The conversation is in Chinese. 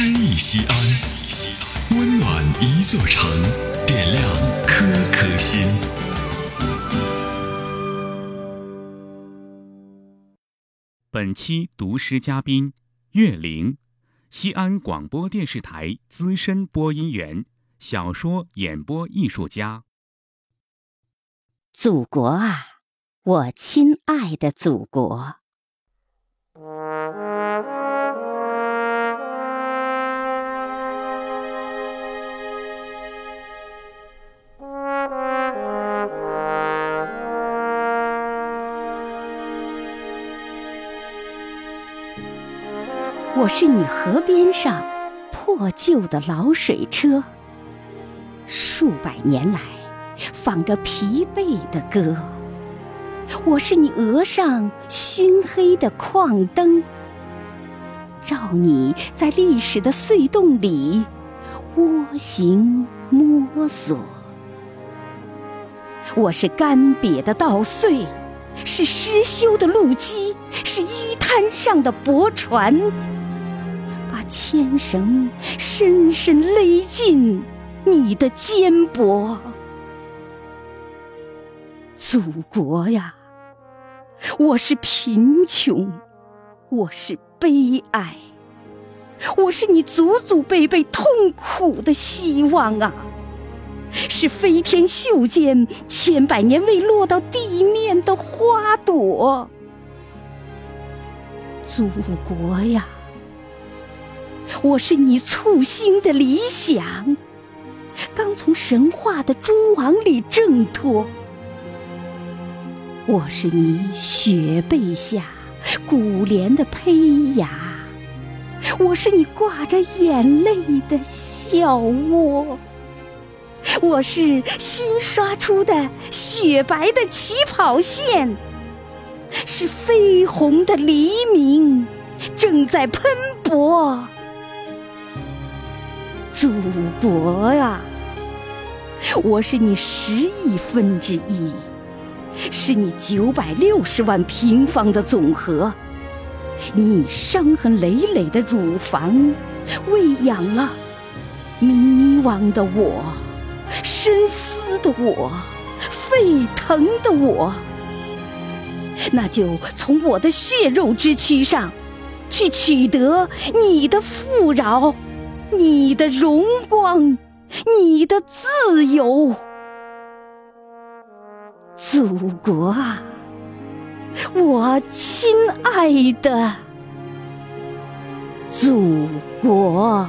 诗意西安，温暖一座城，点亮颗颗心。本期读诗嘉宾岳玲，西安广播电视台资深播音员、小说演播艺术家。祖国啊，我亲爱的祖国！我是你河边上破旧的老水车，数百年来放着疲惫的歌。我是你额上熏黑的矿灯，照你在历史的隧洞里蜗行摸索。我是干瘪的稻穗，是失修的路基，是淤滩上的驳船。牵绳深深勒进你的肩膊，祖国呀！我是贫穷，我是悲哀，我是你祖祖辈辈痛苦的希望啊！是飞天袖间千百年未落到地面的花朵，祖国呀！我是你簇新的理想，刚从神话的蛛网里挣脱。我是你雪背下古莲的胚芽，我是你挂着眼泪的笑窝。我是新刷出的雪白的起跑线，是绯红的黎明正在喷薄。祖国啊，我是你十亿分之一，是你九百六十万平方的总和。你伤痕累累的乳房，喂养了迷惘的我，深思的我，沸腾的我。那就从我的血肉之躯上，去取得你的富饶。你的荣光，你的自由，祖国啊，我亲爱的祖国。